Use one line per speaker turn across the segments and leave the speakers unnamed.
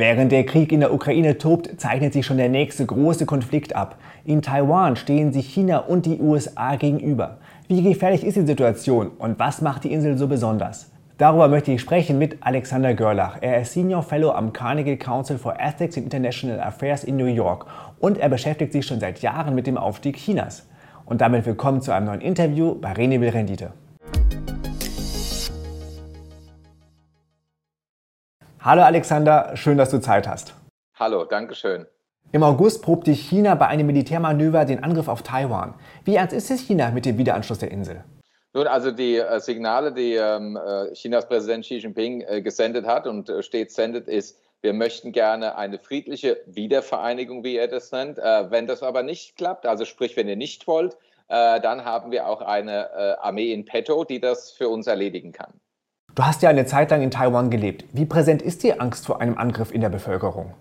Während der Krieg in der Ukraine tobt, zeichnet sich schon der nächste große Konflikt ab. In Taiwan stehen sich China und die USA gegenüber. Wie gefährlich ist die Situation und was macht die Insel so besonders? Darüber möchte ich sprechen mit Alexander Görlach. Er ist Senior Fellow am Carnegie Council for Ethics and International Affairs in New York und er beschäftigt sich schon seit Jahren mit dem Aufstieg Chinas. Und damit willkommen zu einem neuen Interview bei Renewable Rendite. Hallo Alexander, schön, dass du Zeit hast.
Hallo, danke schön.
Im August probte China bei einem Militärmanöver den Angriff auf Taiwan. Wie ernst ist es China mit dem Wiederanschluss der Insel?
Nun, also die äh, Signale, die ähm, äh, Chinas Präsident Xi Jinping äh, gesendet hat und stets sendet, ist, wir möchten gerne eine friedliche Wiedervereinigung, wie er das nennt. Wenn das aber nicht klappt, also sprich, wenn ihr nicht wollt, dann haben wir auch eine Armee in petto, die das für uns erledigen kann.
Du hast ja eine Zeit lang in Taiwan gelebt. Wie präsent ist die Angst vor einem Angriff in der Bevölkerung?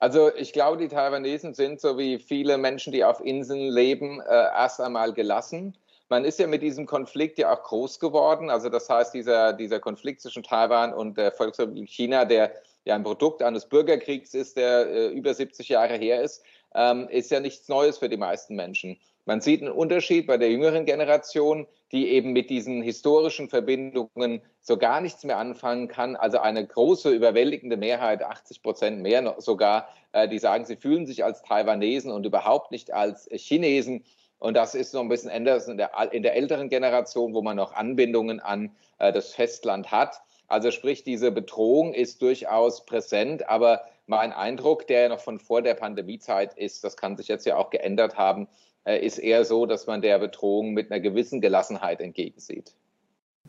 Also ich glaube, die Taiwanesen sind, so wie viele Menschen, die auf Inseln leben, äh, erst einmal gelassen. Man ist ja mit diesem Konflikt ja auch groß geworden. Also das heißt, dieser, dieser Konflikt zwischen Taiwan und der Volksrepublik China, der ja ein Produkt eines Bürgerkriegs ist, der äh, über 70 Jahre her ist, ähm, ist ja nichts Neues für die meisten Menschen. Man sieht einen Unterschied bei der jüngeren Generation, die eben mit diesen historischen Verbindungen so gar nichts mehr anfangen kann. Also eine große, überwältigende Mehrheit, 80 Prozent mehr sogar, äh, die sagen, sie fühlen sich als Taiwanesen und überhaupt nicht als Chinesen. Und das ist so ein bisschen anders in der, in der älteren Generation, wo man noch Anbindungen an äh, das Festland hat. Also sprich, diese Bedrohung ist durchaus präsent, aber mein Eindruck, der ja noch von vor der Pandemiezeit ist, das kann sich jetzt ja auch geändert haben, ist eher so, dass man der Bedrohung mit einer gewissen Gelassenheit entgegensieht.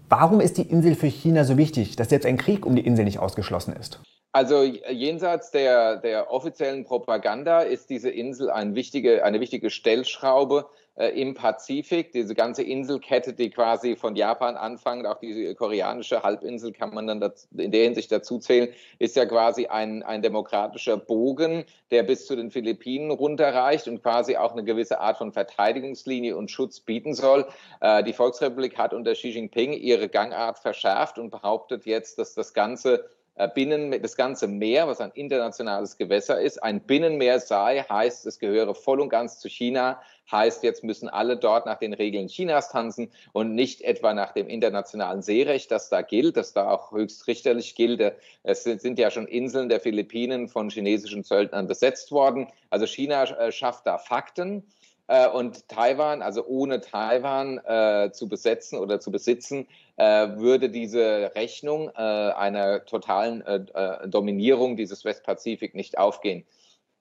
Warum ist die Insel für China so wichtig, dass jetzt ein Krieg um die Insel nicht ausgeschlossen ist?
Also jenseits der, der offiziellen Propaganda ist diese Insel ein wichtige, eine wichtige Stellschraube äh, im Pazifik. Diese ganze Inselkette, die quasi von Japan anfängt, auch die koreanische Halbinsel kann man dann in der Hinsicht dazu zählen, ist ja quasi ein, ein demokratischer Bogen, der bis zu den Philippinen runterreicht und quasi auch eine gewisse Art von Verteidigungslinie und Schutz bieten soll. Äh, die Volksrepublik hat unter Xi Jinping ihre Gangart verschärft und behauptet jetzt, dass das Ganze äh, Binnen, das ganze Meer, was ein internationales Gewässer ist, ein Binnenmeer sei, heißt, es gehöre voll und ganz zu China, heißt, jetzt müssen alle dort nach den Regeln Chinas tanzen und nicht etwa nach dem internationalen Seerecht, das da gilt, das da auch höchst richterlich gilt. Es sind ja schon Inseln der Philippinen von chinesischen Söldnern besetzt worden. Also China äh, schafft da Fakten. Äh, und Taiwan, also ohne Taiwan äh, zu besetzen oder zu besitzen, äh, würde diese Rechnung äh, einer totalen äh, äh, Dominierung dieses Westpazifik nicht aufgehen.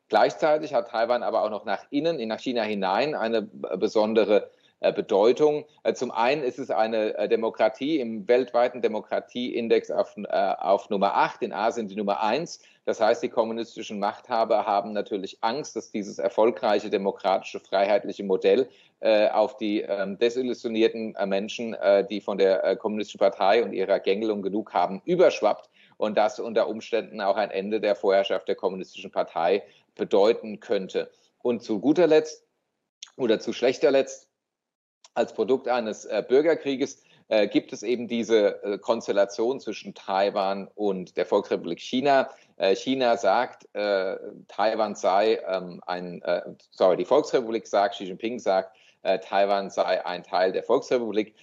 Gleichzeitig hat Taiwan aber auch noch nach innen, nach China hinein, eine besondere Bedeutung. Äh, zum einen ist es eine äh, Demokratie im weltweiten Demokratieindex auf, auf Nummer 8, in Asien die Nummer 1. Das heißt, die kommunistischen Machthaber haben natürlich Angst, dass dieses erfolgreiche demokratische, freiheitliche Modell auf die ähm, desillusionierten Menschen, die von der kommunistischen Partei und ihrer Gängelung genug haben, überschwappt und das unter Umständen auch ein Ende der Vorherrschaft der kommunistischen Partei bedeuten könnte. Und zu guter Letzt oder zu schlechter Letzt als Produkt eines äh, Bürgerkrieges äh, gibt es eben diese äh, Konstellation zwischen Taiwan und der Volksrepublik China. Äh, China sagt, äh, Taiwan sei ähm, ein, äh, sorry, die Volksrepublik sagt, Xi Jinping sagt, Taiwan sei ein Teil der Volksrepublik.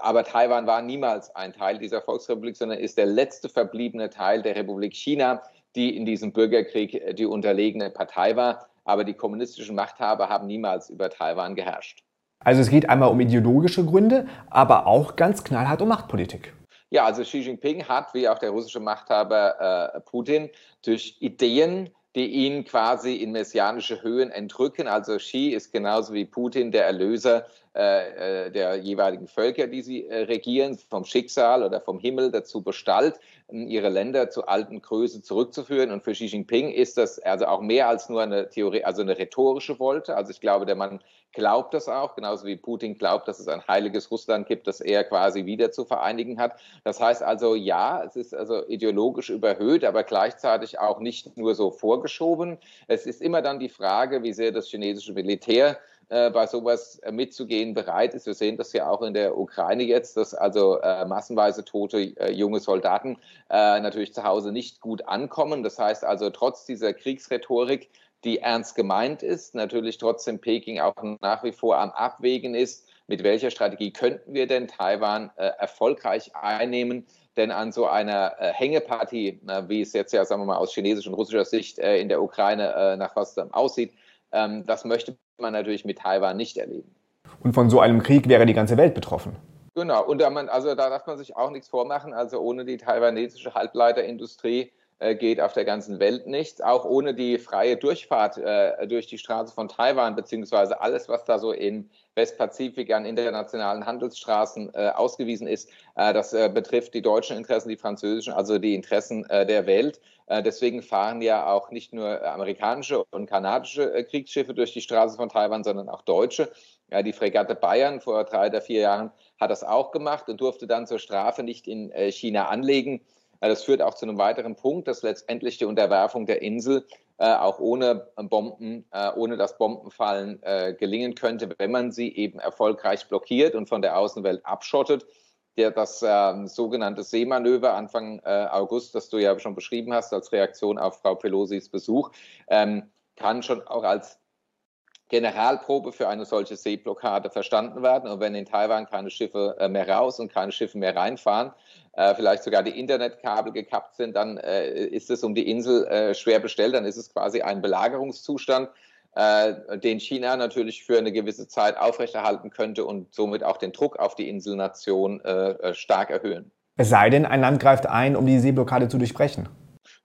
Aber Taiwan war niemals ein Teil dieser Volksrepublik, sondern ist der letzte verbliebene Teil der Republik China, die in diesem Bürgerkrieg die unterlegene Partei war. Aber die kommunistischen Machthaber haben niemals über Taiwan geherrscht.
Also es geht einmal um ideologische Gründe, aber auch ganz knallhart um Machtpolitik.
Ja, also Xi Jinping hat, wie auch der russische Machthaber äh, Putin, durch Ideen, die ihn quasi in messianische Höhen entrücken. Also Xi ist genauso wie Putin der Erlöser äh, äh, der jeweiligen Völker, die sie äh, regieren, vom Schicksal oder vom Himmel dazu bestallt, ihre Länder zu alten Größe zurückzuführen. Und für Xi Jinping ist das also auch mehr als nur eine Theorie, also eine rhetorische Wolte. Also ich glaube, der Mann glaubt das auch, genauso wie Putin glaubt, dass es ein heiliges Russland gibt, das er quasi wieder zu vereinigen hat. Das heißt also, ja, es ist also ideologisch überhöht, aber gleichzeitig auch nicht nur so vorgeschoben. Es ist immer dann die Frage, wie sehr das chinesische Militär äh, bei sowas mitzugehen bereit ist. Wir sehen das ja auch in der Ukraine jetzt, dass also äh, massenweise tote äh, junge Soldaten äh, natürlich zu Hause nicht gut ankommen. Das heißt also, trotz dieser Kriegsrhetorik, die ernst gemeint ist, natürlich trotzdem Peking auch nach wie vor am Abwägen ist, mit welcher Strategie könnten wir denn Taiwan äh, erfolgreich einnehmen. Denn an so einer äh, Hängepartie, wie es jetzt ja, sagen wir mal, aus chinesischer und russischer Sicht äh, in der Ukraine äh, nach was aussieht, ähm, das möchte man natürlich mit Taiwan nicht erleben.
Und von so einem Krieg wäre die ganze Welt betroffen.
Genau, und da, man, also da darf man sich auch nichts vormachen. Also ohne die taiwanesische Halbleiterindustrie geht auf der ganzen Welt nichts. Auch ohne die freie Durchfahrt äh, durch die Straße von Taiwan, beziehungsweise alles, was da so in Westpazifik an internationalen Handelsstraßen äh, ausgewiesen ist, äh, das äh, betrifft die deutschen Interessen, die französischen, also die Interessen äh, der Welt. deswegen fahren ja auch nicht nur amerikanische und kanadische Kriegsschiffe durch die Straße von Taiwan, sondern auch deutsche. Ja, die Fregatte Bayern vor drei oder vier Jahren hat das auch gemacht und durfte dann zur Strafe nicht in China anlegen. Das führt auch zu einem weiteren Punkt, dass letztendlich die Unterwerfung der Insel äh, auch ohne Bomben, äh, ohne das Bombenfallen äh, gelingen könnte, wenn man sie eben erfolgreich blockiert und von der Außenwelt abschottet. Der, das ähm, sogenannte Seemanöver Anfang äh, August, das du ja schon beschrieben hast, als Reaktion auf Frau Pelosis Besuch, ähm, kann schon auch als Generalprobe für eine solche Seeblockade verstanden werden. Und wenn in Taiwan keine Schiffe äh, mehr raus und keine Schiffe mehr reinfahren, äh, vielleicht sogar die Internetkabel gekappt sind, dann äh, ist es um die Insel schwer bestellt. Dann ist es quasi ein Belagerungszustand, den China natürlich für eine gewisse Zeit aufrechterhalten könnte und somit auch den Druck auf die Inselnation stark erhöhen.
Es sei denn, ein Land greift ein, um die Seeblockade zu durchbrechen.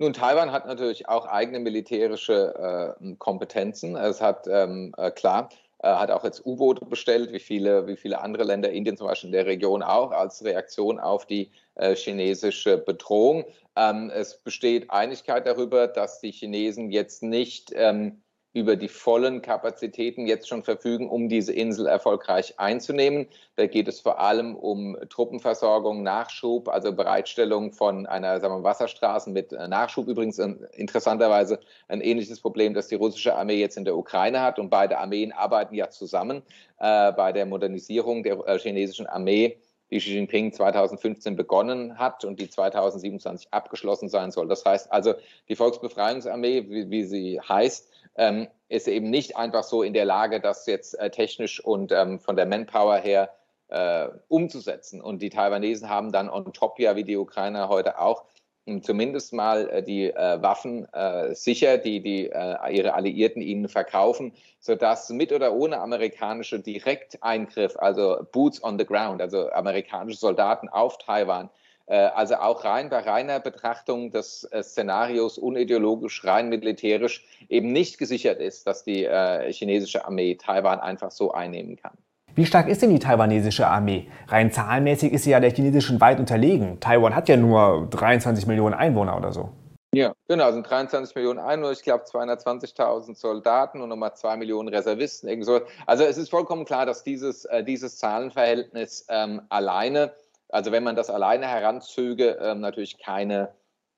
Nun, Taiwan hat natürlich auch eigene militärische äh, Kompetenzen. Es hat, ähm, äh, klar, äh, hat auch jetzt U-Boote bestellt, wie viele, wie viele andere Länder, Indien zum Beispiel in der Region auch, als Reaktion auf die äh, chinesische Bedrohung. Ähm, es besteht Einigkeit darüber, dass die Chinesen jetzt nicht ähm, über die vollen Kapazitäten jetzt schon verfügen, um diese Insel erfolgreich einzunehmen. Da geht es vor allem um Truppenversorgung, Nachschub, also Bereitstellung von einer sagen wir, Wasserstraße mit äh, Nachschub. Übrigens interessanterweise ein ähnliches Problem, das die russische Armee jetzt in der Ukraine hat. Und beide Armeen arbeiten ja zusammen äh, bei der Modernisierung der äh, chinesischen Armee die Xi Jinping 2015 begonnen hat und die 2027 abgeschlossen sein soll. Das heißt also, die Volksbefreiungsarmee, wie, wie sie heißt, ähm, ist eben nicht einfach so in der Lage, das jetzt äh, technisch und ähm, von der Manpower her äh, umzusetzen. Und die Taiwanesen haben dann on top ja, wie die Ukrainer heute auch, hm, zumindest mal äh, die äh, Waffen äh, sicher, die, die äh, ihre Alliierten ihnen verkaufen, sodass mit oder ohne amerikanische Direkteingriff, also Boots on the Ground, also amerikanische Soldaten auf Taiwan, also auch rein bei reiner Betrachtung des äh, Szenarios unideologisch, rein militärisch eben nicht gesichert ist, dass die äh, chinesische Armee Taiwan einfach so einnehmen kann.
Wie stark ist denn die taiwanesische Armee? Rein zahlenmäßig ist sie ja der chinesischen weit unterlegen. Taiwan hat ja nur 23 Millionen Einwohner oder so.
Ja, genau, sind 23 Millionen Einwohner, ich glaube 220.000 Soldaten und nochmal 2 Millionen Reservisten. Irgendso. Also es ist vollkommen klar, dass dieses, äh, dieses Zahlenverhältnis ähm, alleine also wenn man das alleine heranzöge, ähm, natürlich keine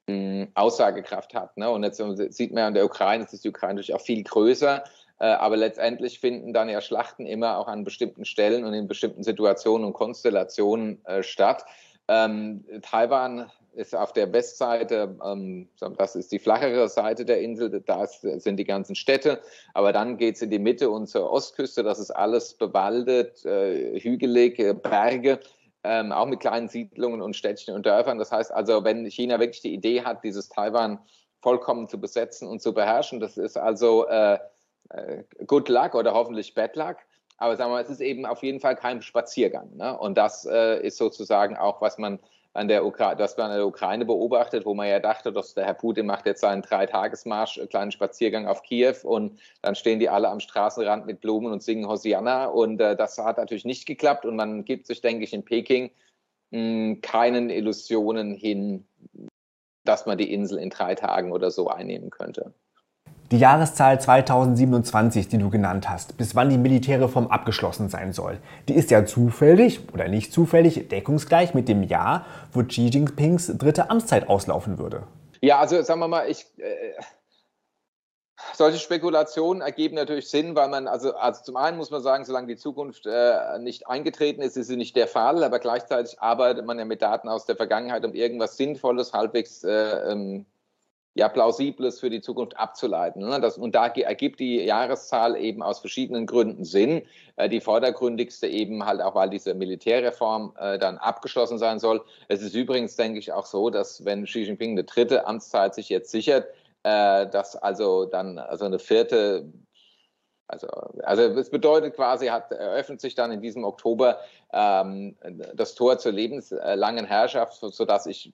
mh, hm, Aussagekraft hat. Ne? Und jetzt sieht man in der Ukraine, ist die Ukraine natürlich auch viel größer, äh, aber letztendlich finden dann ja Schlachten immer auch an bestimmten Stellen und in bestimmten Situationen und Konstellationen äh, statt. Ähm, Taiwan ist auf der Westseite, ähm, das ist die flachere Seite der Insel, da sind die ganzen Städte, aber dann geht es in die Mitte und zur Ostküste, das ist alles bewaldet, äh, hügelig, äh, Berge ähm, auch mit kleinen Siedlungen und Städtchen und Dörfern. Das heißt also, wenn China wirklich die Idee hat, dieses Taiwan vollkommen zu besetzen und zu beherrschen, das ist also äh, äh, good luck oder hoffentlich bad luck. Aber sagen wir mal, es ist eben auf jeden Fall kein Spaziergang. Ne? Und das äh, ist sozusagen auch, was man an der Ukraine, das man an der Ukraine beobachtet, wo man ja dachte, dass der Herr Putin macht jetzt seinen Dreitagesmarsch, einen kleinen Spaziergang auf Kiew und dann stehen die alle am Straßenrand mit Blumen und singen Hosianna und äh, das hat natürlich nicht geklappt und man gibt sich, denke ich, in Peking mh, hm, keinen Illusionen hin, dass man die Insel in drei Tagen oder so einnehmen könnte.
Die Jahreszahl 2027, die du genannt hast, bis wann die Militärreform abgeschlossen sein soll, die ist ja zufällig oder nicht zufällig deckungsgleich mit dem Jahr, wo Xi Jinpings dritte Amtszeit auslaufen würde.
Ja, also sagen wir mal, ich, äh, Solche Spekulationen ergeben natürlich Sinn, weil man, also, also zum einen muss man sagen, solange die Zukunft äh, nicht eingetreten ist, ist sie nicht der Fall, aber gleichzeitig arbeitet man ja mit Daten aus der Vergangenheit, um irgendwas Sinnvolles, halbwegs äh, ähm, ja, Plausibles für die Zukunft abzuleiten. Ne? Das, und da ergibt die Jahreszahl eben aus verschiedenen Gründen Sinn. Äh, die vordergründigste eben halt auch, weil diese Militärreform äh, dann abgeschlossen sein soll. Es ist übrigens, denke ich, auch so, dass wenn Xi Jinping eine dritte Amtszeit sich jetzt sichert, äh, dass also dann also eine vierte also, also es bedeutet quasi, hat eröffnet sich dann in diesem Oktober ähm, das Tor zur lebenslangen Herrschaft, sodass ich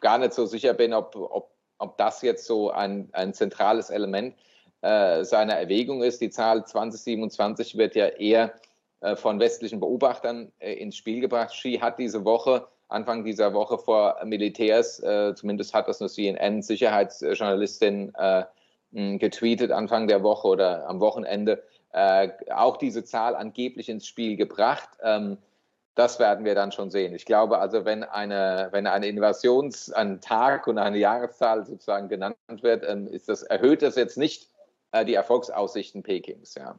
gar nicht so sicher bin, ob, ob ob das jetzt so ein, ein zentrales Element äh, seiner Erwägung ist. Die Zahl 2027 wird ja eher äh, von westlichen Beobachtern äh, ins Spiel gebracht. Xi hat diese Woche, Anfang dieser Woche vor Militärs, äh, zumindest hat das eine CNN-Sicherheitsjournalistin äh, getweetet Anfang der Woche oder am Wochenende, äh, auch diese Zahl angeblich ins Spiel gebracht. Ähm, das werden wir dann schon sehen. Ich glaube also, wenn eine, wenn eine Invasions-, ein Tag und eine Jahreszahl sozusagen genannt wird, ähm, ist das, erhöht das jetzt nicht äh, die Erfolgsaussichten Pekings. Ja.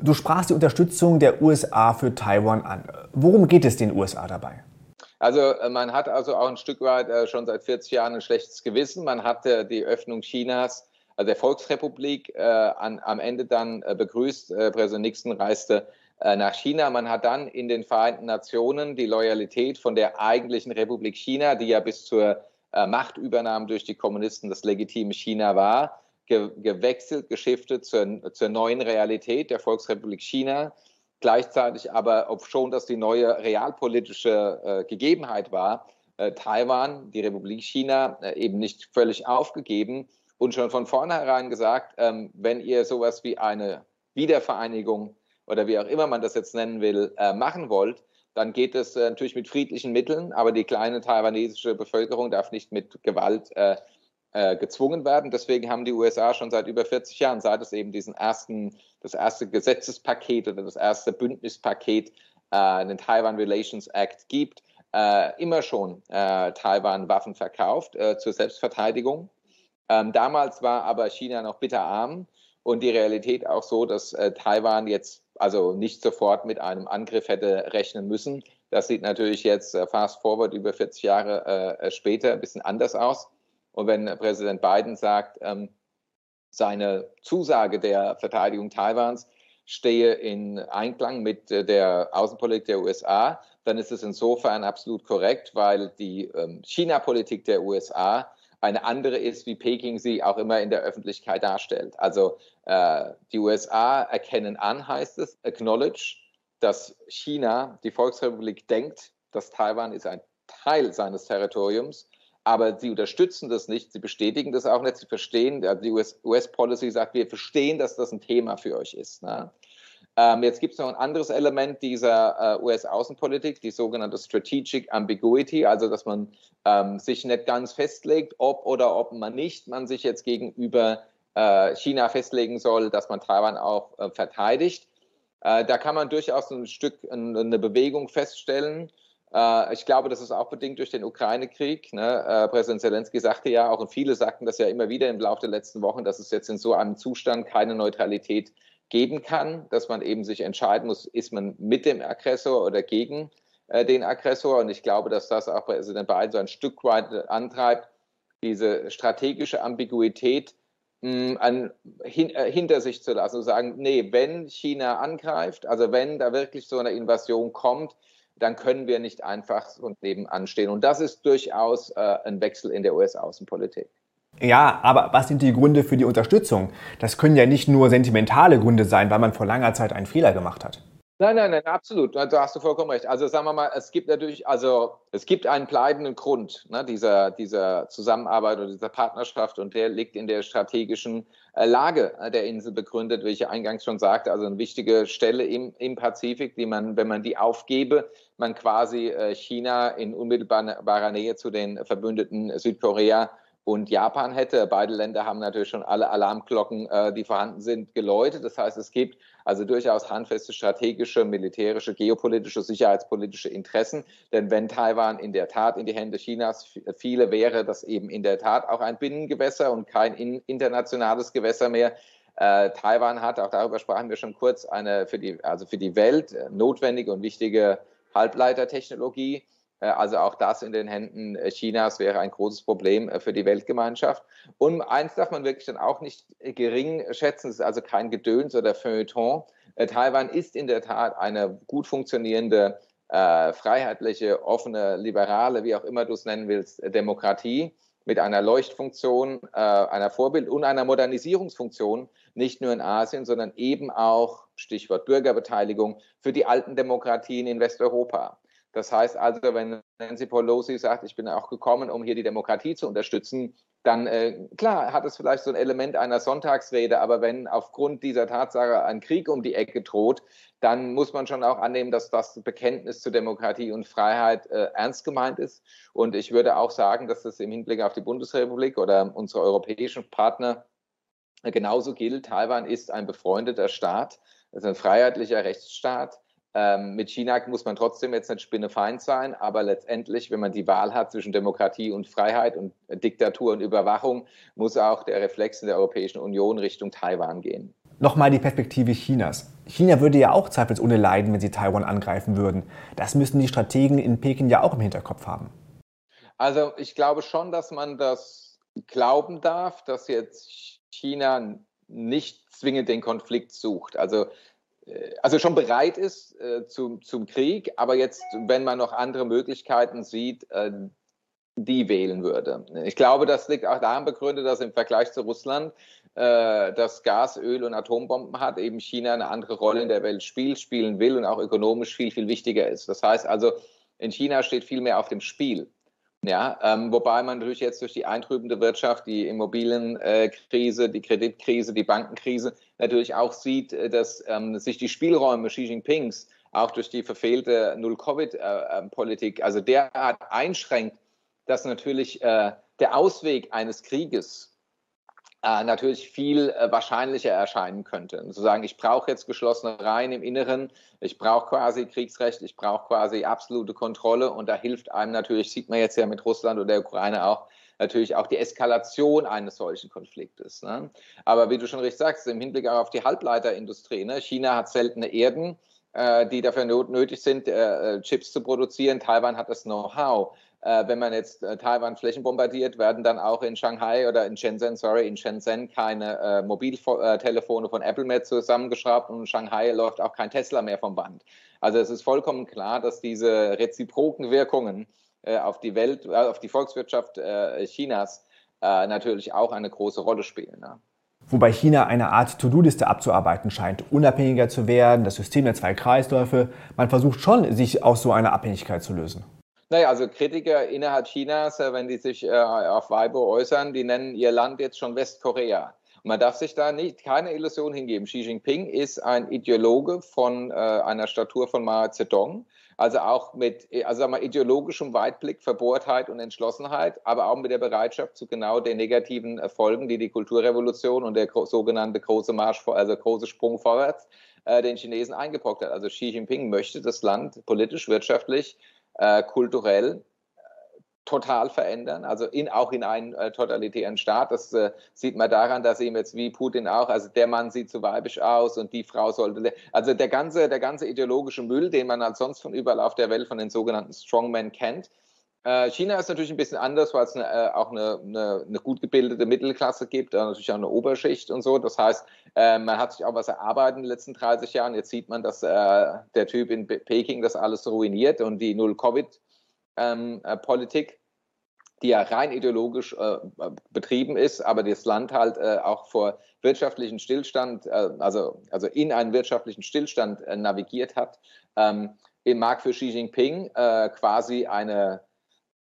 Du sprachst die Unterstützung der USA für Taiwan an. Worum geht es den USA dabei?
Also äh, man hat also auch ein Stück weit äh, schon seit 40 Jahren ein schlechtes Gewissen. Man hat die Öffnung Chinas, also der Volksrepublik, an, am Ende dann begrüßt. Präsident Nixon reiste nach China. Man hat dann in den Vereinten Nationen die Loyalität von der eigentlichen Republik China, die ja bis zur äh, Machtübernahme durch die Kommunisten das legitime China war, ge gewechselt, geschiftet zur, zur neuen Realität der Volksrepublik China. Gleichzeitig aber, ob schon das die neue realpolitische äh, Gegebenheit war, äh, Taiwan, die Republik China, äh, eben nicht völlig aufgegeben und schon von vornherein gesagt, ähm, wenn ihr sowas wie eine Wiedervereinigung oder wie auch immer man das jetzt nennen will, äh, machen wollt, dann geht es äh, natürlich mit friedlichen Mitteln, aber die kleine taiwanesische Bevölkerung darf nicht mit Gewalt äh, äh gezwungen werden. Deswegen haben die USA schon seit über 40 Jahren, seit es eben diesen ersten, das erste Gesetzespaket oder das erste Bündnispaket, äh, den Taiwan Relations Act gibt, äh, immer schon Taiwan Waffen verkauft zur Selbstverteidigung. Ähm, damals war aber China noch bitterarm und die Realität auch so, dass Taiwan jetzt also nicht sofort mit einem Angriff hätte rechnen müssen. Das sieht natürlich jetzt äh, fast forward über 40 Jahre äh, später ein bisschen anders aus. Und wenn Präsident Biden sagt, ähm, seine Zusage der Verteidigung Taiwans stehe in Einklang mit äh, der Außenpolitik der USA, dann ist es insofern absolut korrekt, weil die ähm, China-Politik der USA eine andere ist, wie Peking sie auch immer in der Öffentlichkeit darstellt. Also äh, die USA erkennen an, heißt es, acknowledge, dass China, die Volksrepublik, denkt, dass Taiwan ist ein Teil seines Territoriums, aber sie unterstützen das nicht, sie bestätigen das auch nicht, sie verstehen, die US-Policy sagt, wir verstehen, dass das ein Thema für euch ist. Ne? Ähm, jetzt gibt es noch ein anderes Element dieser äh, US-Außenpolitik, die sogenannte Strategic Ambiguity, also dass man ähm, sich nicht ganz festlegt, ob oder ob man nicht man sich jetzt gegenüber äh, China festlegen soll, dass man Taiwan auch äh, verteidigt. Äh, da kann man durchaus ein Stück eine Bewegung feststellen. Äh, ich glaube, das ist auch bedingt durch den Ukraine-Krieg. Ne? Äh, Präsident Zelensky sagte ja auch, und viele sagten das ja immer wieder im Laufe der letzten Wochen, dass es jetzt in so einem Zustand keine Neutralität geben kann, dass man eben sich entscheiden muss, ist man mit dem Aggressor oder gegen äh, den Aggressor. Und ich glaube, dass das auch Präsident Biden so ein Stück weit antreibt, diese strategische Ambiguität mh, an, hin, äh, hinter sich zu lassen und sagen, nee, wenn China angreift, also wenn da wirklich so eine Invasion kommt, dann können wir nicht einfach so nebenan stehen. Und das ist durchaus äh, ein Wechsel in der US-Außenpolitik.
Ja, aber was sind die Gründe für die Unterstützung? Das können ja nicht nur sentimentale Gründe sein, weil man vor langer Zeit einen Fehler gemacht hat.
Nein, nein, nein, absolut. Da hast du vollkommen recht. Also sagen wir mal, es gibt natürlich, also es gibt einen bleibenden Grund ne, dieser, dieser Zusammenarbeit oder dieser Partnerschaft und der liegt in der strategischen äh, Lage äh, der Insel begründet, wie ich eingangs schon sagte, also eine wichtige Stelle im, im Pazifik, die man, wenn man die aufgebe, man quasi äh, China in unmittelbarer Nähe zu den Verbündeten Südkorea und Japan hätte. Beide Länder haben natürlich schon alle Alarmglocken, äh, die vorhanden sind, geläutet. Das heißt, es gibt also durchaus handfeste strategische, militärische, geopolitische, sicherheitspolitische Interessen. Denn wenn Taiwan in der Tat in die Hände Chinas fiele, wäre das eben in der Tat auch ein Binnengewässer und kein internationales Gewässer mehr. Äh, Taiwan hat, auch darüber sprachen wir schon kurz, eine für die, also für die Welt notwendige und wichtige Halbleitertechnologie. Äh, also auch das in den Händen äh, Chinas wäre ein großes Problem äh, für die Weltgemeinschaft. Und eins darf man wirklich dann auch nicht gering schätzen, es ist also kein Gedöns oder Feuilleton. Taiwan ist in der Tat eine gut funktionierende, freiheitliche, offene, liberale, wie auch immer du es nennen willst, Demokratie mit einer Leuchtfunktion, einer Vorbild- und einer Modernisierungsfunktion, nicht nur in Asien, sondern eben auch, Stichwort Bürgerbeteiligung, für die alten Demokratien in Westeuropa. Das heißt also, wenn Nancy Pelosi sagt, ich bin auch gekommen, um hier die Demokratie zu unterstützen, dann äh, klar hat es vielleicht so ein Element einer Sonntagsrede, aber wenn aufgrund dieser Tatsache ein Krieg um die Ecke droht, dann muss man schon auch annehmen, dass das Bekenntnis zu Demokratie und Freiheit äh, ernst gemeint ist. Und ich würde auch sagen, dass das im Hinblick auf die Bundesrepublik oder unsere europäischen Partner genauso gilt. Taiwan ist ein befreundeter Staat, ist ein freiheitlicher Rechtsstaat ähm, mit China muss man trotzdem jetzt nicht spinnefeind sein, aber letztendlich, wenn man die Wahl hat zwischen Demokratie und Freiheit und Diktatur und Überwachung, muss auch der Reflex in der Europäischen Union Richtung Taiwan gehen.
Nochmal die Perspektive Chinas. China würde ja auch zweifelsohne leiden, wenn sie Taiwan angreifen würden. Das müssen die Strategen in Peking ja auch im Hinterkopf haben.
Also ich glaube schon, dass man das glauben darf, dass jetzt China nicht zwingend den Konflikt sucht. Also also schon bereit ist äh, zum, zum Krieg, aber jetzt, wenn man noch andere Möglichkeiten sieht, äh, die wählen würde. Ich glaube, das liegt auch daran begründet, dass im Vergleich zu Russland äh, das Gas, Öl und Atombomben hat, eben China eine andere Rolle in der Welt spielt, spielen will und auch ökonomisch viel, viel wichtiger ist. Das heißt also, in China steht viel mehr auf dem Spiel. Ja, ähm, wobei man natürlich jetzt durch die eintrübende Wirtschaft, die Immobilienkrise, die Kreditkrise, die Bankenkrise natürlich auch sieht, äh, dass ähm, sich die Spielräume Xi Jinpings auch durch die verfehlte Null-Covid-Politik also derart einschränkt, dass natürlich äh, der Ausweg eines Krieges äh, natürlich viel äh, wahrscheinlicher erscheinen könnte. Und zu sagen, ich brauche jetzt geschlossene Reihen im Inneren, ich brauche quasi Kriegsrecht, ich brauche quasi absolute Kontrolle und da hilft einem natürlich, sieht man jetzt ja mit Russland und der Ukraine auch, natürlich auch die Eskalation eines solchen Konfliktes. Ne? Aber wie du schon richtig sagst, im Hinblick auch auf die Halbleiterindustrie, ne? China hat seltene Erden, äh, die dafür nötig sind, äh, äh, Chips zu produzieren. Taiwan hat das Know-how äh, wenn man jetzt äh, Taiwan flächenbombardiert, werden dann auch in Shanghai oder in Shenzhen, sorry, in Shenzhen keine äh, Mobiltelefone von Apple mehr zusammengeschraubt und in Shanghai läuft auch kein Tesla mehr vom Band. Also es ist vollkommen klar, dass diese reziproken Wirkungen äh, auf die Welt, äh, auf die Volkswirtschaft äh, Chinas natürlich auch eine große Rolle spielen. Ne?
Wobei China eine Art To-Do-Liste abzuarbeiten scheint, unabhängiger zu werden, das System der zwei Kreisläufe. Man versucht schon, sich aus so einer Abhängigkeit zu lösen.
Naja, also Kritiker innerhalb Chinas, äh, wenn die sich äh, auf Weibo äußern, die nennen ihr Land jetzt schon Westkorea. Und man darf sich da nicht keine Illusion hingeben. Xi Jinping ist ein Ideologe von äh, einer Statur von Mao Zedong, also auch mit also mal, ideologischem Weitblick, Verbohrtheit und Entschlossenheit, aber auch mit der Bereitschaft zu genau den negativen Folgen, die die Kulturrevolution und der sogenannte große Marsch, also große Sprung vorwärts, äh, den Chinesen eingebrockt hat. Also Xi Jinping möchte das Land politisch, wirtschaftlich äh, kulturell äh, total verändern, also in, auch in einen äh, totalitären Staat. Das äh, sieht man daran, dass ihm jetzt wie Putin auch, also der Mann sieht zu weibisch aus und die Frau sollte, also der ganze, der ganze ideologische Müll, den man halt sonst von überall auf der Welt von den sogenannten Strongmen kennt. Äh, China ist natürlich ein bisschen anders, weil es eine, äh, auch eine, eine, eine, gut gebildete Mittelklasse gibt, natürlich auch eine Oberschicht und so. Das heißt, man hat sich auch was erarbeitet in den letzten 30 Jahren. Jetzt sieht man, dass der Typ in Peking das alles ruiniert und die Null-Covid-Politik, ähm, die ja rein ideologisch äh, betrieben ist, aber das Land halt äh, auch vor wirtschaftlichen Stillstand, äh, also, also in einen wirtschaftlichen Stillstand navigiert hat, ähm, mag für Xi Jinping quasi eine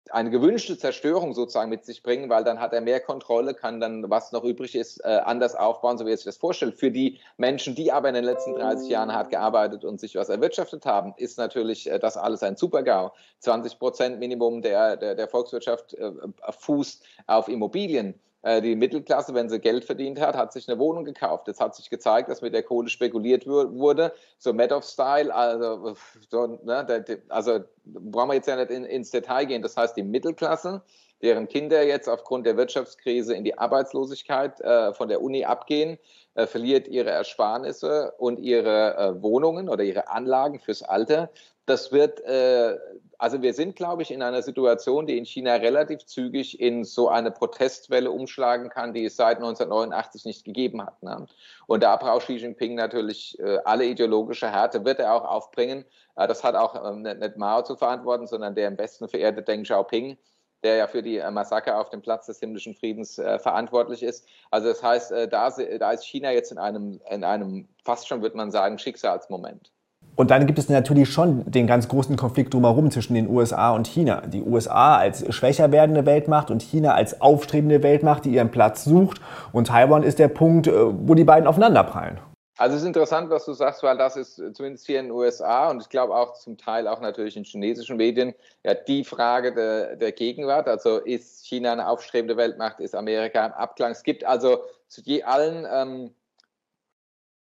eine gewünschte Zerstörung sozusagen mit sich bringen, weil dann hat er mehr Kontrolle, kann dann, was noch übrig ist, äh, anders aufbauen, so wie er sich das vorstellt. Für die Menschen, die aber in den letzten 30 Jahren hart gearbeitet und sich was erwirtschaftet haben, ist natürlich äh, das alles ein Super-GAU. 20 Prozent Minimum der, der, der Volkswirtschaft äh, fußt auf Immobilien. Äh, die Mittelklasse, wenn sie Geld verdient hat, hat sich eine Wohnung gekauft. Jetzt hat sich gezeigt, dass mit der Kohle spekuliert wurde, so Madoff-Style, also, so, ne, also brauchen wir jetzt ja nicht in, ins Detail gehen. Das heißt, die Mittelklasse, deren Kinder jetzt aufgrund der Wirtschaftskrise in die Arbeitslosigkeit äh, von der Uni abgehen, äh, verliert ihre Ersparnisse und ihre äh, Wohnungen oder ihre Anlagen fürs Alter. Das wird äh, also wir sind, glaube ich, in einer Situation, die in China relativ zügig in so eine Protestwelle umschlagen kann, die es seit 1989 nicht gegeben hat. Ne? Und da braucht Xi Jinping natürlich äh, alle ideologische Härte, wird er auch aufbringen. Äh, das hat auch ähm, nicht, Mao zu verantworten, sondern der am besten verehrte Deng Xiaoping, der ja für die äh, Massaker auf dem Platz des himmlischen Friedens äh, verantwortlich ist. Also das heißt, äh, da, da ist China jetzt in einem, in einem fast schon, würde man sagen, Schicksalsmoment.
Und dann gibt es natürlich schon den ganz großen Konflikt drumherum zwischen den USA und China. Die USA als schwächer werdende Weltmacht und China als aufstrebende Weltmacht, die ihren Platz sucht. Und Taiwan ist der Punkt, äh, wo die beiden aufeinanderprallen.
Also es ist interessant, was du sagst, weil das ist zumindest hier in den USA und ich glaube auch zum Teil auch natürlich in chinesischen Medien ja die Frage der, der Gegenwart. Also ist China eine aufstrebende Weltmacht, ist Amerika im Abklang? Es gibt also zu je allen ähm,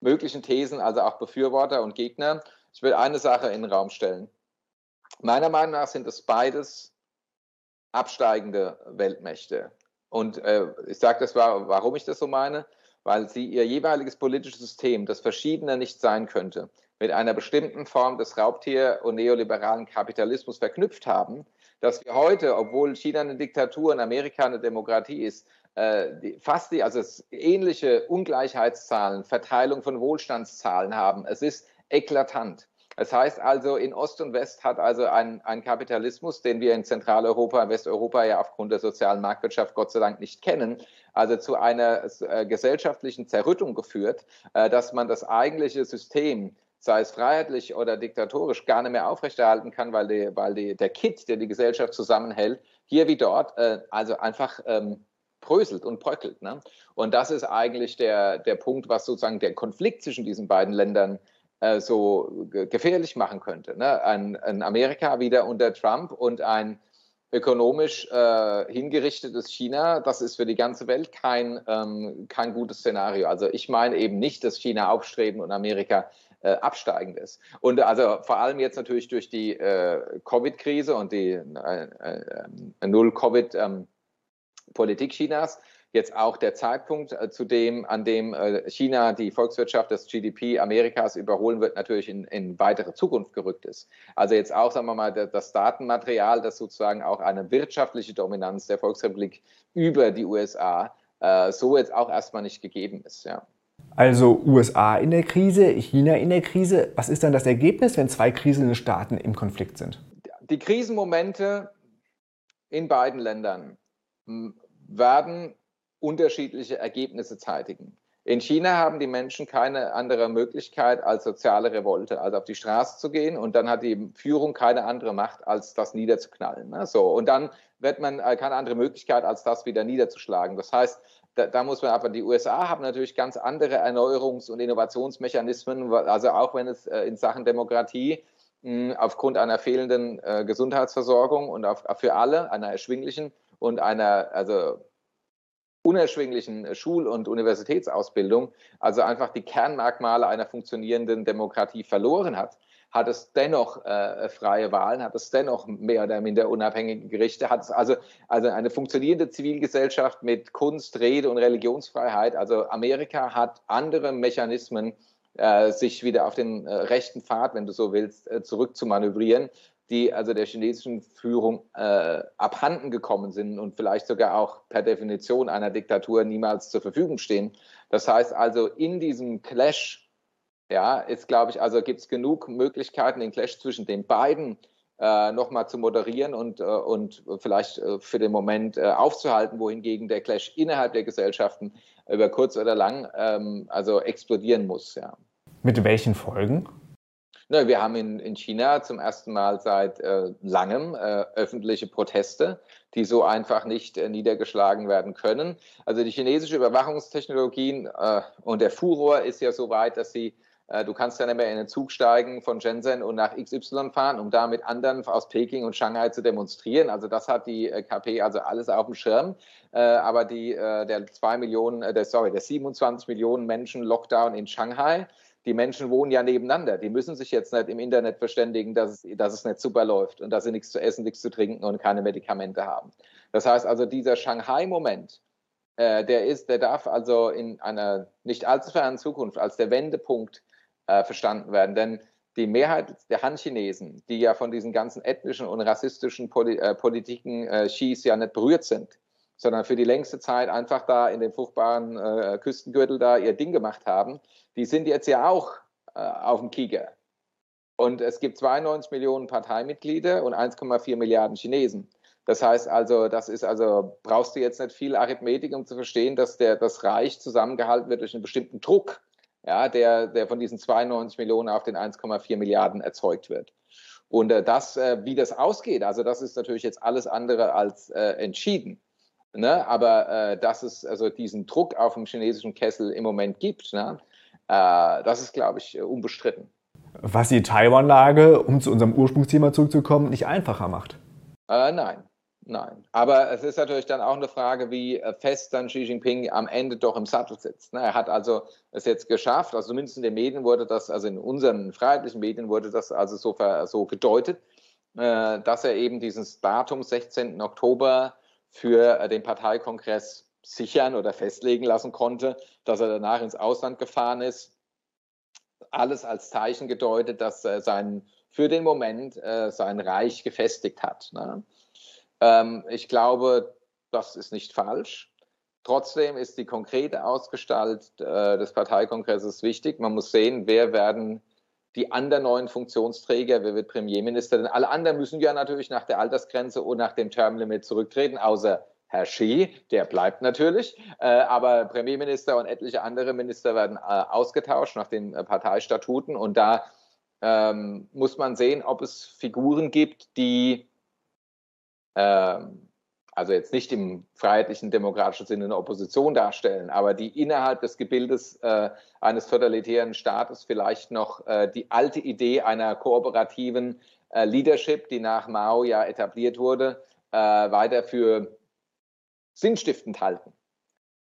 möglichen Thesen, also auch Befürworter und Gegner. Ich will eine Sache in den Raum stellen. Meiner Meinung nach sind es beides absteigende Weltmächte. Und äh, ich sage das, warum ich das so meine, weil sie ihr jeweiliges politisches System, das verschiedener nicht sein könnte, mit einer bestimmten Form des Raubtier- und neoliberalen Kapitalismus verknüpft haben, dass wir heute, obwohl China eine Diktatur und Amerika eine Demokratie ist, äh, fast die, also ähnliche Ungleichheitszahlen, Verteilung von Wohlstandszahlen haben. Es ist eklatant. Das heißt also, in Ost und West hat also ein, ein Kapitalismus, den wir in Zentraleuropa, Westeuropa ja aufgrund der sozialen Marktwirtschaft Gott sei Dank nicht kennen, also zu einer äh, gesellschaftlichen Zerrüttung geführt, äh, dass man das eigentliche System sei es freiheitlich oder diktatorisch, gar nicht mehr aufrechterhalten kann, weil, die, weil die, der Kit, der die Gesellschaft zusammenhält, hier wie dort, äh, also einfach ähm, bröselt und bröckelt. Ne? Und das ist eigentlich der, der Punkt, was sozusagen der Konflikt zwischen diesen beiden Ländern äh, so gefährlich machen könnte. Ne? Ein, ein, Amerika wieder unter Trump und ein ökonomisch äh, hingerichtetes China, das ist für die ganze Welt kein, ähm, kein gutes Szenario. Also ich meine eben nicht, dass China aufstreben und Amerika äh, absteigend ist. Und also vor allem jetzt natürlich durch die äh, Covid-Krise und die äh, äh, Null-Covid-Politik ähm, Chinas jetzt auch der Zeitpunkt, äh, zu dem, an dem äh, China die Volkswirtschaft, das GDP Amerikas überholen wird, natürlich in, in weitere Zukunft gerückt ist. Also jetzt auch, sagen wir mal, das Datenmaterial, das sozusagen auch eine wirtschaftliche Dominanz der Volksrepublik über die USA äh, so jetzt auch erstmal nicht gegeben ist. Ja.
Also USA in der Krise, China in der Krise. Was ist dann das Ergebnis, wenn zwei kriselnde Staaten im Konflikt sind?
Die Krisenmomente in beiden Ländern werden unterschiedliche Ergebnisse zeitigen. In China haben die Menschen keine andere Möglichkeit als soziale Revolte, also auf die Straße zu gehen. Und dann hat die Führung keine andere Macht, als das niederzuknallen. Ne? So. Und dann wird man äh, keine andere Möglichkeit, als das wieder niederzuschlagen. Das heißt, da, da, muss man aber, die USA haben natürlich ganz andere Erneuerungs- und Innovationsmechanismen, also auch wenn es äh, in Sachen Demokratie mh, aufgrund einer fehlenden äh, Gesundheitsversorgung und auf, für alle, einer erschwinglichen und einer, also unerschwinglichen Schul- und Universitätsausbildung, also einfach die Kernmerkmale einer funktionierenden Demokratie verloren hat, hat es dennoch äh, freie Wahlen, hat es dennoch mehr oder minder unabhängige Gerichte, hat es also, also eine funktionierende Zivilgesellschaft mit Kunst, Rede und Religionsfreiheit. Also Amerika hat andere Mechanismen, äh, sich wieder auf den äh, rechten Pfad, wenn du so willst, äh, zurückzumanövrieren die also der chinesischen Führung äh, abhanden gekommen sind und vielleicht sogar auch per Definition einer Diktatur niemals zur Verfügung stehen. Das heißt also, in diesem Clash, ja, ist, glaube ich, also gibt es genug Möglichkeiten, den Clash zwischen den beiden äh, nochmal zu moderieren und, äh, und vielleicht äh, für den Moment äh, aufzuhalten, wohingegen der Clash innerhalb der Gesellschaften über kurz oder lang ähm, also explodieren muss. Ja.
Mit welchen Folgen?
Na, wir haben in, in China zum ersten Mal seit äh, langem äh, öffentliche Proteste, die so einfach nicht äh, niedergeschlagen werden können. Also die chinesische Überwachungstechnologien äh, und der Furor ist ja so weit, dass sie äh, Du kannst ja nicht mehr in den Zug steigen von Shenzhen und nach XY fahren, um da mit anderen aus Peking und Shanghai zu demonstrieren. Also das hat die äh, KP also alles auf dem Schirm. Aber die, der zwei Millionen, der, sorry, der 27 Millionen Menschen Lockdown in Shanghai, die Menschen wohnen ja nebeneinander. Die müssen sich jetzt nicht im Internet verständigen, dass es, dass es nicht super läuft und dass sie nichts zu essen, nichts zu trinken und keine Medikamente haben. Das heißt also, dieser Shanghai-Moment, äh, der ist, der darf also in einer nicht allzu fernen Zukunft als der Wendepunkt äh, verstanden werden. Denn die Mehrheit der Han-Chinesen, die ja von diesen ganzen ethnischen und rassistischen Poli äh, Politiken äh, Xis ja nicht berührt sind, sondern für die längste Zeit einfach da in den fruchtbaren äh, Küstengürtel da ihr Ding gemacht haben, die sind jetzt ja auch äh, auf dem Kieger. Und es gibt 92 Millionen Parteimitglieder und 1,4 Milliarden Chinesen. Das heißt also, das ist also, brauchst du jetzt nicht viel Arithmetik, um zu verstehen, dass der, das Reich zusammengehalten wird durch einen bestimmten Druck, ja, der, der von diesen 92 Millionen auf den 1,4 Milliarden erzeugt wird. Und äh, das, äh, wie das ausgeht, also das ist natürlich jetzt alles andere als äh, entschieden. Ne? Aber äh, dass es also diesen Druck auf dem chinesischen Kessel im Moment gibt, ne? äh, das ist, glaube ich, unbestritten.
Was die Taiwan-Lage, um zu unserem Ursprungsthema zurückzukommen, nicht einfacher macht.
Äh, nein, nein. Aber es ist natürlich dann auch eine Frage, wie äh, fest dann Xi Jinping am Ende doch im Sattel sitzt. Ne? Er hat also es jetzt geschafft, also zumindest in den Medien wurde das, also in unseren freiheitlichen Medien wurde das also so, so gedeutet, äh, dass er eben dieses Datum 16. Oktober für äh, den Parteikongress sichern oder festlegen lassen konnte, dass er danach ins Ausland gefahren ist. Alles als Zeichen gedeutet, dass er sein, für den Moment äh, sein Reich gefestigt hat. Ne? Ähm, ich glaube, das ist nicht falsch. Trotzdem ist die konkrete Ausgestalt äh, des Parteikongresses wichtig. Man muss sehen, wer werden die anderen neuen Funktionsträger, wer wird Premierminister? Denn alle anderen müssen ja natürlich nach der Altersgrenze und nach dem Termlimit zurücktreten, außer Herr Xi, der bleibt natürlich, äh, aber Premierminister und etliche andere Minister werden äh, ausgetauscht nach den äh, Parteistatuten und da ähm, muss man sehen, ob es Figuren gibt, die ähm, also jetzt nicht im freiheitlichen demokratischen Sinne eine Opposition darstellen, aber die innerhalb des Gebildes äh, eines totalitären Staates vielleicht noch äh, die alte Idee einer kooperativen äh, Leadership, die nach Mao ja etabliert wurde, äh, weiter für sinnstiftend halten.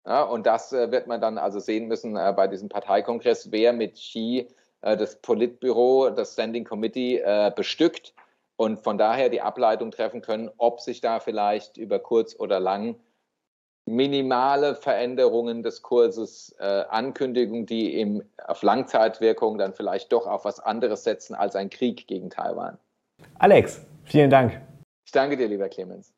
Ja, und das äh, wird man dann also sehen müssen äh, bei diesem Parteikongress, wer mit Xi das Politbüro, das Standing Committee bestückt und von daher die Ableitung treffen können, ob sich da vielleicht über kurz oder lang minimale Veränderungen des Kurses, äh, Ankündigungen, die im, auf Langzeitwirkung dann vielleicht doch auf was anderes setzen als ein Krieg gegen Taiwan.
Alex, vielen Dank.
Ich danke dir, lieber Clemens.